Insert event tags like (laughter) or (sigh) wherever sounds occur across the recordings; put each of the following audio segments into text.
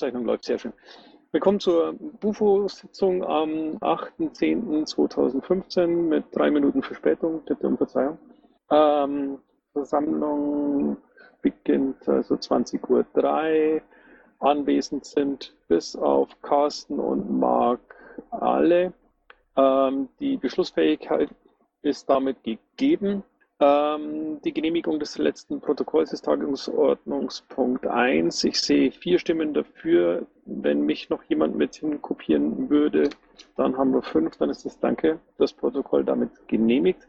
Aufzeichnung läuft sehr schön. Willkommen zur Bufo-Sitzung am 8.10.2015 mit drei Minuten Verspätung. Bitte um Verzeihung. Ähm, Versammlung beginnt also 20.03 Uhr. Anwesend sind bis auf Carsten und Marc alle. Ähm, die Beschlussfähigkeit ist damit gegeben. Ähm, die Genehmigung des letzten Protokolls ist Tagesordnungspunkt 1. Ich sehe vier Stimmen dafür. Wenn mich noch jemand mit hinkopieren würde, dann haben wir fünf. Dann ist das Danke, das Protokoll damit genehmigt.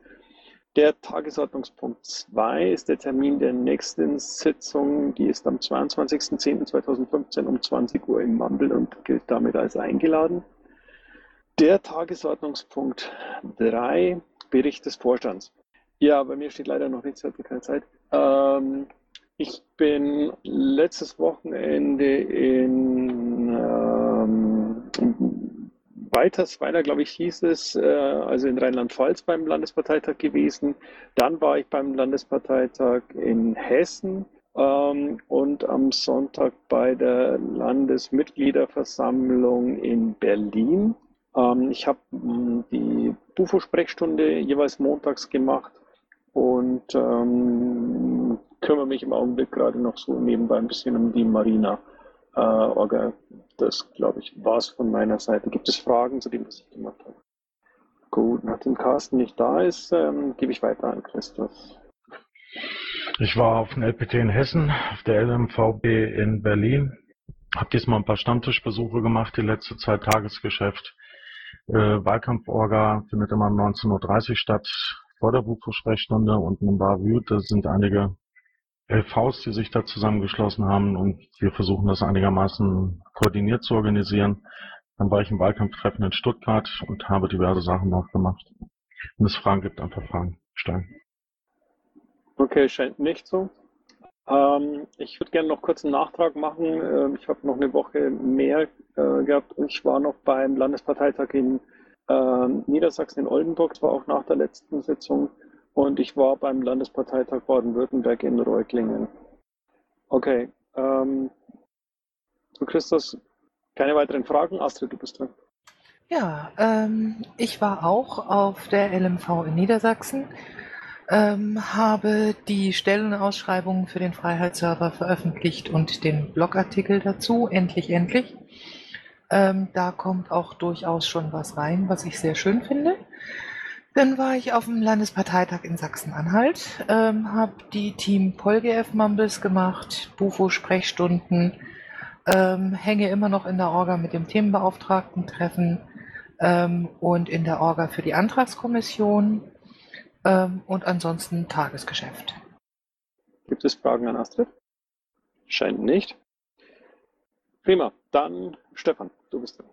Der Tagesordnungspunkt 2 ist der Termin der nächsten Sitzung. Die ist am 22.10.2015 um 20 Uhr im Mumble und gilt damit als eingeladen. Der Tagesordnungspunkt 3, Bericht des Vorstands. Ja, bei mir steht leider noch nichts, hatte keine Zeit. Ähm, ich bin letztes Wochenende in ähm, Weitersweiler, glaube ich, hieß es, äh, also in Rheinland-Pfalz beim Landesparteitag gewesen. Dann war ich beim Landesparteitag in Hessen ähm, und am Sonntag bei der Landesmitgliederversammlung in Berlin. Ähm, ich habe hm, die BUFO-Sprechstunde jeweils montags gemacht und ähm, kümmere mich im Augenblick gerade noch so nebenbei ein bisschen um die Marina äh, Orga. Das, glaube ich, war es von meiner Seite. Gibt es Fragen zu dem, was ich gemacht habe? Gut, nachdem Carsten nicht da ist, ähm, gebe ich weiter an Christoph. Ich war auf dem LPT in Hessen, auf der LMVB in Berlin. Habe diesmal ein paar Stammtischbesuche gemacht, die letzte Zeit Tagesgeschäft. Äh, Wahlkampforga findet immer um 19.30 Uhr statt vor der Buchversprechstunde und in Bavü, da sind einige LVs, die sich da zusammengeschlossen haben und wir versuchen das einigermaßen koordiniert zu organisieren. Dann war ich im Wahlkampftreffen in Stuttgart und habe diverse Sachen noch gemacht. Wenn es Fragen gibt, einfach Fragen stellen. Okay, scheint nicht so. Ähm, ich würde gerne noch kurz einen Nachtrag machen. Ähm, ich habe noch eine Woche mehr äh, gehabt. Ich war noch beim Landesparteitag in ähm, Niedersachsen in Oldenburg, das war auch nach der letzten Sitzung. Und ich war beim Landesparteitag Baden-Württemberg in Reutlingen. Okay. Ähm, du Christus, keine weiteren Fragen? Astrid, du bist dran. Ja, ähm, ich war auch auf der LMV in Niedersachsen, ähm, habe die Stellenausschreibungen für den Freiheitsserver veröffentlicht und den Blogartikel dazu, endlich, endlich. Ähm, da kommt auch durchaus schon was rein, was ich sehr schön finde. Dann war ich auf dem Landesparteitag in Sachsen-Anhalt, ähm, habe die Team PolGF Mumbles gemacht, Bufo-Sprechstunden, ähm, hänge immer noch in der Orga mit dem Themenbeauftragten treffen ähm, und in der Orga für die Antragskommission ähm, und ansonsten Tagesgeschäft. Gibt es Fragen an Astrid? Scheint nicht. Prima, dann Stefan, du bist dran.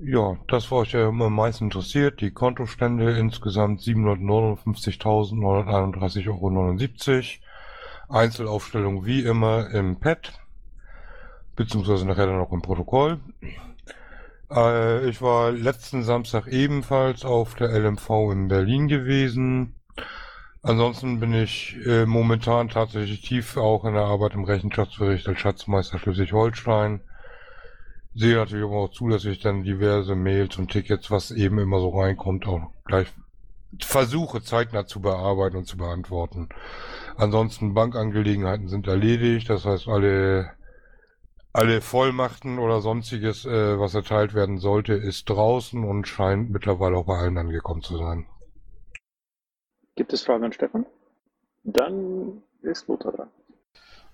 Ja, das war euch ja immer am meisten interessiert. Die Kontostände insgesamt 759.931,79 Euro. Einzelaufstellung wie immer im Pad, beziehungsweise nachher dann auch im Protokoll. Äh, ich war letzten Samstag ebenfalls auf der LMV in Berlin gewesen. Ansonsten bin ich äh, momentan tatsächlich tief auch in der Arbeit im Rechenschaftsbericht als Schatzmeister Schleswig-Holstein. Sehe natürlich auch zu, dass ich dann diverse Mails und Tickets, was eben immer so reinkommt, auch gleich versuche zeitnah zu bearbeiten und zu beantworten. Ansonsten Bankangelegenheiten sind erledigt, das heißt alle alle Vollmachten oder sonstiges, äh, was erteilt werden sollte, ist draußen und scheint mittlerweile auch bei allen angekommen zu sein. Gibt es Fragen an Stefan? Dann ist Lothar dran.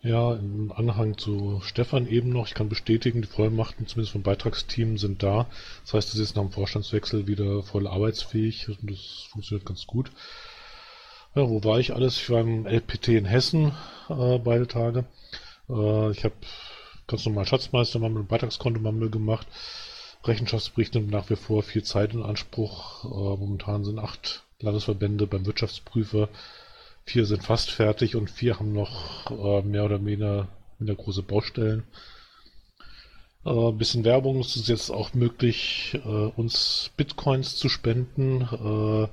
Ja, im Anhang zu Stefan eben noch, ich kann bestätigen, die Vollmachten zumindest vom Beitragsteam sind da. Das heißt, es ist nach dem Vorstandswechsel wieder voll arbeitsfähig und das funktioniert ganz gut. Ja, wo war ich alles? Ich war im LPT in Hessen äh, beide Tage. Äh, ich habe ganz normal Schatzmeistermammel und Beitragskontomammel gemacht. Rechenschaftsbericht nimmt nach wie vor viel Zeit in Anspruch. Äh, momentan sind acht Landesverbände beim Wirtschaftsprüfer. Vier sind fast fertig und vier haben noch äh, mehr oder weniger, weniger große Baustellen. Äh, bisschen Werbung. Es ist jetzt auch möglich, äh, uns Bitcoins zu spenden. Äh,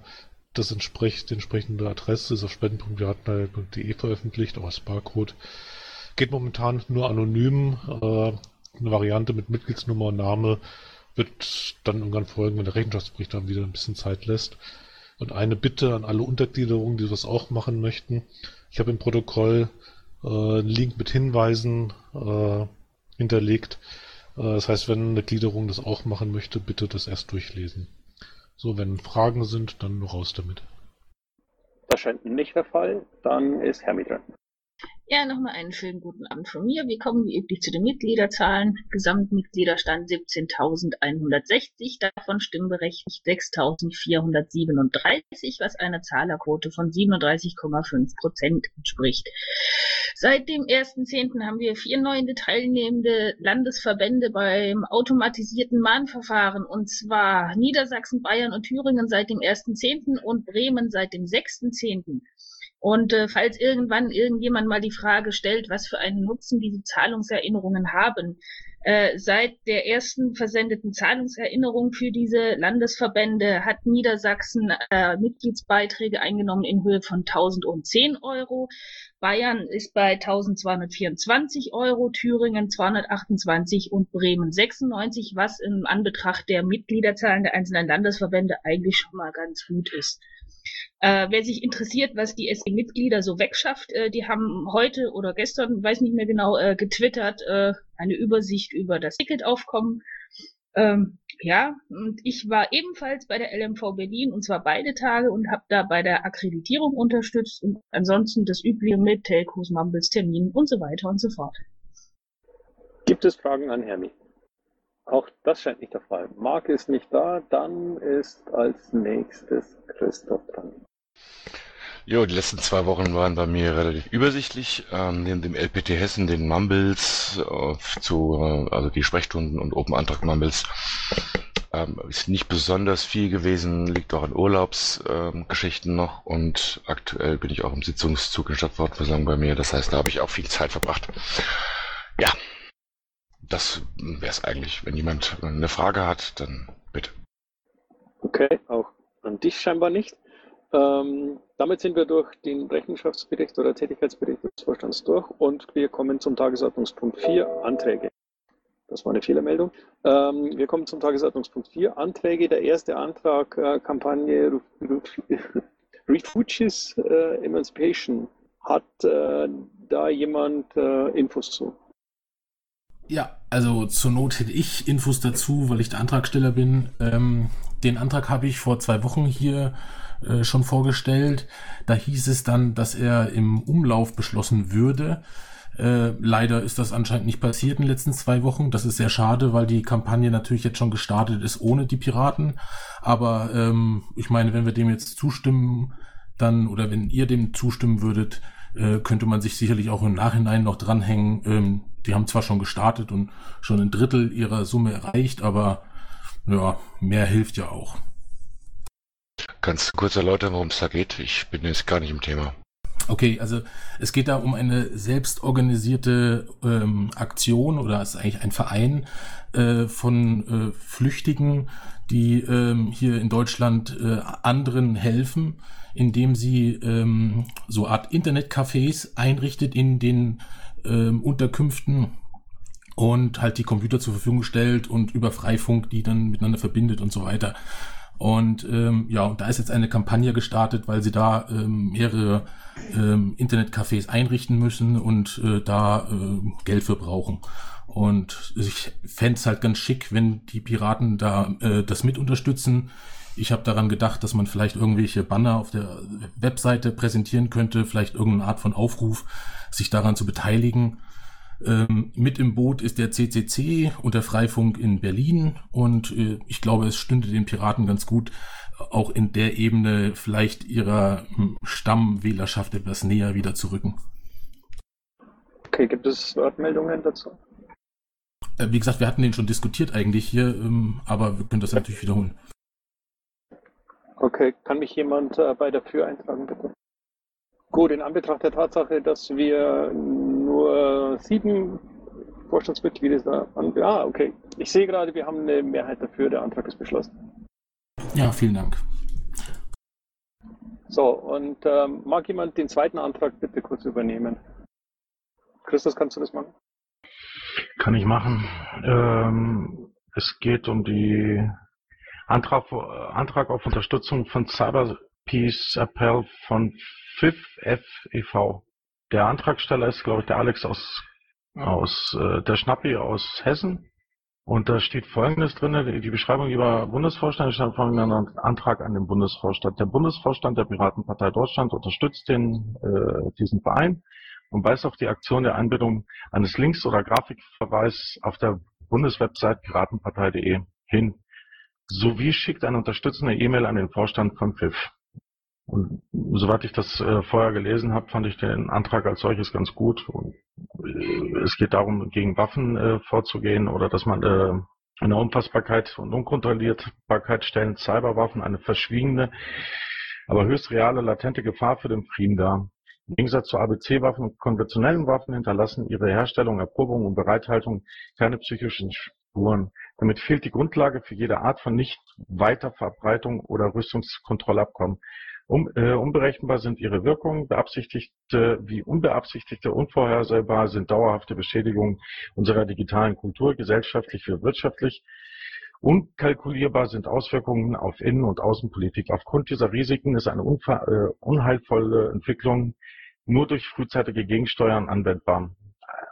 das entspricht die entsprechende Adresse ist auf spenden.gartner.de veröffentlicht, auch als Barcode. Geht momentan nur anonym. Äh, eine Variante mit Mitgliedsnummer und Name wird dann irgendwann folgen, wenn der Rechenschaftsbericht dann wieder ein bisschen Zeit lässt. Und eine Bitte an alle Untergliederungen, die das auch machen möchten. Ich habe im Protokoll äh, einen Link mit Hinweisen äh, hinterlegt. Äh, das heißt, wenn eine Gliederung das auch machen möchte, bitte das erst durchlesen. So, wenn Fragen sind, dann raus damit. Das scheint nicht der Fall. Dann ist Hermi dran. Ja, nochmal einen schönen guten Abend von mir. Wir kommen wie üblich zu den Mitgliederzahlen. Gesamtmitgliederstand 17.160, davon stimmberechtigt 6.437, was einer Zahlerquote von 37,5 Prozent entspricht. Seit dem 1.10. haben wir vier neue teilnehmende Landesverbände beim automatisierten Mahnverfahren, und zwar Niedersachsen, Bayern und Thüringen seit dem 1.10. und Bremen seit dem 6.10. Und äh, falls irgendwann irgendjemand mal die Frage stellt, was für einen Nutzen diese Zahlungserinnerungen haben, äh, seit der ersten versendeten Zahlungserinnerung für diese Landesverbände hat Niedersachsen äh, Mitgliedsbeiträge eingenommen in Höhe von 1010 Euro. Bayern ist bei 1224 Euro, Thüringen 228 und Bremen 96, was in Anbetracht der Mitgliederzahlen der einzelnen Landesverbände eigentlich schon mal ganz gut ist. Äh, wer sich interessiert, was die SE-Mitglieder so wegschafft, äh, die haben heute oder gestern, weiß nicht mehr genau, äh, getwittert, äh, eine Übersicht über das Ticketaufkommen. Ähm, ja, und ich war ebenfalls bei der LMV Berlin und zwar beide Tage und habe da bei der Akkreditierung unterstützt und ansonsten das Übliche mit Telcos, Mumbles, Terminen und so weiter und so fort. Gibt es Fragen an Hermi? Auch das scheint nicht der Fall. Marc ist nicht da, dann ist als nächstes Christoph dran. Jo, die letzten zwei Wochen waren bei mir relativ übersichtlich. Ähm, neben dem LPT Hessen, den Mumbles, äh, zu, äh, also die Sprechstunden und Open Antrag Mumbles, ähm, ist nicht besonders viel gewesen, liegt auch an Urlaubsgeschichten ähm, noch und aktuell bin ich auch im Sitzungszug in Stadtwortversammlung bei mir. Das heißt, da habe ich auch viel Zeit verbracht. Ja, das wäre es eigentlich. Wenn jemand eine Frage hat, dann bitte. Okay, auch an dich scheinbar nicht. Ähm, damit sind wir durch den Rechenschaftsbericht oder Tätigkeitsbericht des Vorstands durch und wir kommen zum Tagesordnungspunkt 4, Anträge. Das war eine Fehlermeldung. Ähm, wir kommen zum Tagesordnungspunkt 4, Anträge. Der erste Antrag, äh, Kampagne (laughs) Refugees äh, Emancipation. Hat äh, da jemand äh, Infos zu? Ja, also zur Not hätte ich Infos dazu, weil ich der Antragsteller bin. Ähm, den Antrag habe ich vor zwei Wochen hier äh, schon vorgestellt. Da hieß es dann, dass er im Umlauf beschlossen würde. Äh, leider ist das anscheinend nicht passiert in den letzten zwei Wochen. Das ist sehr schade, weil die Kampagne natürlich jetzt schon gestartet ist ohne die Piraten. Aber ähm, ich meine, wenn wir dem jetzt zustimmen, dann oder wenn ihr dem zustimmen würdet, äh, könnte man sich sicherlich auch im Nachhinein noch dranhängen. Ähm, die haben zwar schon gestartet und schon ein Drittel ihrer Summe erreicht, aber ja, mehr hilft ja auch. Kannst du kurz erläutern, worum es da geht? Ich bin jetzt gar nicht im Thema. Okay, also es geht da um eine selbstorganisierte ähm, Aktion oder es ist eigentlich ein Verein äh, von äh, Flüchtigen, die ähm, hier in Deutschland äh, anderen helfen, indem sie ähm, so Art Internetcafés einrichtet in den ähm, Unterkünften und halt die Computer zur Verfügung stellt und über Freifunk die dann miteinander verbindet und so weiter. Und ähm, ja, und da ist jetzt eine Kampagne gestartet, weil sie da ähm, mehrere ähm, Internetcafés einrichten müssen und äh, da äh, Geld für brauchen. Und ich fände es halt ganz schick, wenn die Piraten da äh, das mit unterstützen. Ich habe daran gedacht, dass man vielleicht irgendwelche Banner auf der Webseite präsentieren könnte, vielleicht irgendeine Art von Aufruf, sich daran zu beteiligen. Ähm, mit im Boot ist der CCC und der Freifunk in Berlin und äh, ich glaube, es stünde den Piraten ganz gut, auch in der Ebene vielleicht ihrer hm, Stammwählerschaft etwas näher wieder zu rücken. Okay, gibt es Wortmeldungen dazu? Äh, wie gesagt, wir hatten den schon diskutiert eigentlich hier, ähm, aber wir können das natürlich wiederholen. Okay, kann mich jemand äh, bei dafür eintragen, bitte? Gut, in Anbetracht der Tatsache, dass wir nur sieben Vorstandsmitglieder da an. Ah, okay. Ich sehe gerade, wir haben eine Mehrheit dafür. Der Antrag ist beschlossen. Ja, vielen Dank. So, und ähm, mag jemand den zweiten Antrag bitte kurz übernehmen? Christus, kannst du das machen? Kann ich machen. Ähm, es geht um die Antrag, Antrag auf Unterstützung von Cyberpeace Appell von FIF e.V. Der Antragsteller ist, glaube ich, der Alex aus, aus äh, der Schnappi aus Hessen. Und da steht Folgendes drin, die Beschreibung lieber Bundesvorstand, stand folgender Antrag an den Bundesvorstand. Der Bundesvorstand der Piratenpartei Deutschland unterstützt den, äh, diesen Verein und weist auf die Aktion der Einbindung eines Links oder Grafikverweis auf der Bundeswebsite piratenpartei.de hin, sowie schickt eine unterstützende E-Mail an den Vorstand von PFIF. Und soweit ich das äh, vorher gelesen habe, fand ich den Antrag als solches ganz gut. Und, äh, es geht darum, gegen Waffen äh, vorzugehen oder dass man äh, eine Unfassbarkeit und Unkontrollierbarkeit stellen Cyberwaffen eine verschwiegene, aber höchst reale, latente Gefahr für den Frieden dar. Im Gegensatz zu ABC-Waffen und konventionellen Waffen hinterlassen ihre Herstellung, Erprobung und Bereithaltung keine psychischen Spuren. Damit fehlt die Grundlage für jede Art von Nicht-Weiterverbreitung oder Rüstungskontrollabkommen. Um, äh, unberechenbar sind ihre Wirkungen, beabsichtigte wie unbeabsichtigte, unvorhersehbar sind dauerhafte Beschädigungen unserer digitalen Kultur, gesellschaftlich wie wirtschaftlich. Unkalkulierbar sind Auswirkungen auf Innen- und Außenpolitik. Aufgrund dieser Risiken ist eine äh, unheilvolle Entwicklung nur durch frühzeitige Gegensteuern anwendbar.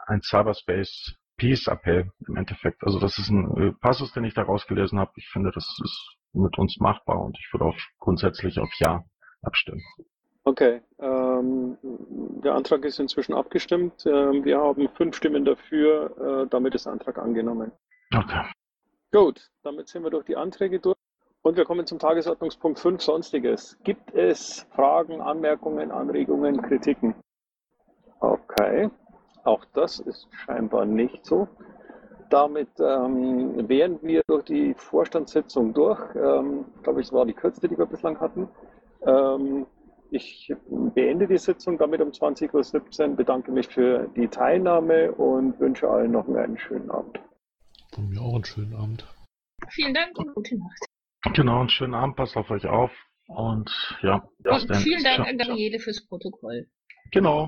Ein Cyberspace Peace Appell im Endeffekt. Also das ist ein äh, Passus, den ich da rausgelesen habe. Ich finde, das ist mit uns machbar und ich würde auch grundsätzlich auf Ja abstimmen. Okay, ähm, der Antrag ist inzwischen abgestimmt. Ähm, wir haben fünf Stimmen dafür. Äh, damit ist der Antrag angenommen. Okay. Gut, damit sind wir durch die Anträge durch. Und wir kommen zum Tagesordnungspunkt 5 Sonstiges. Gibt es Fragen, Anmerkungen, Anregungen, Kritiken? Okay, auch das ist scheinbar nicht so. Damit ähm, wären wir durch die Vorstandssitzung durch. Ähm, ich glaube, es war die kürzeste, die wir bislang hatten. Ähm, ich beende die Sitzung damit um 20.17 Uhr, bedanke mich für die Teilnahme und wünsche allen noch einen schönen Abend. Von mir auch einen schönen Abend. Vielen Dank und gute Nacht. Genau, einen schönen Abend, passt auf euch auf. Und ja, und vielen Dank an Daniele fürs Protokoll. Genau.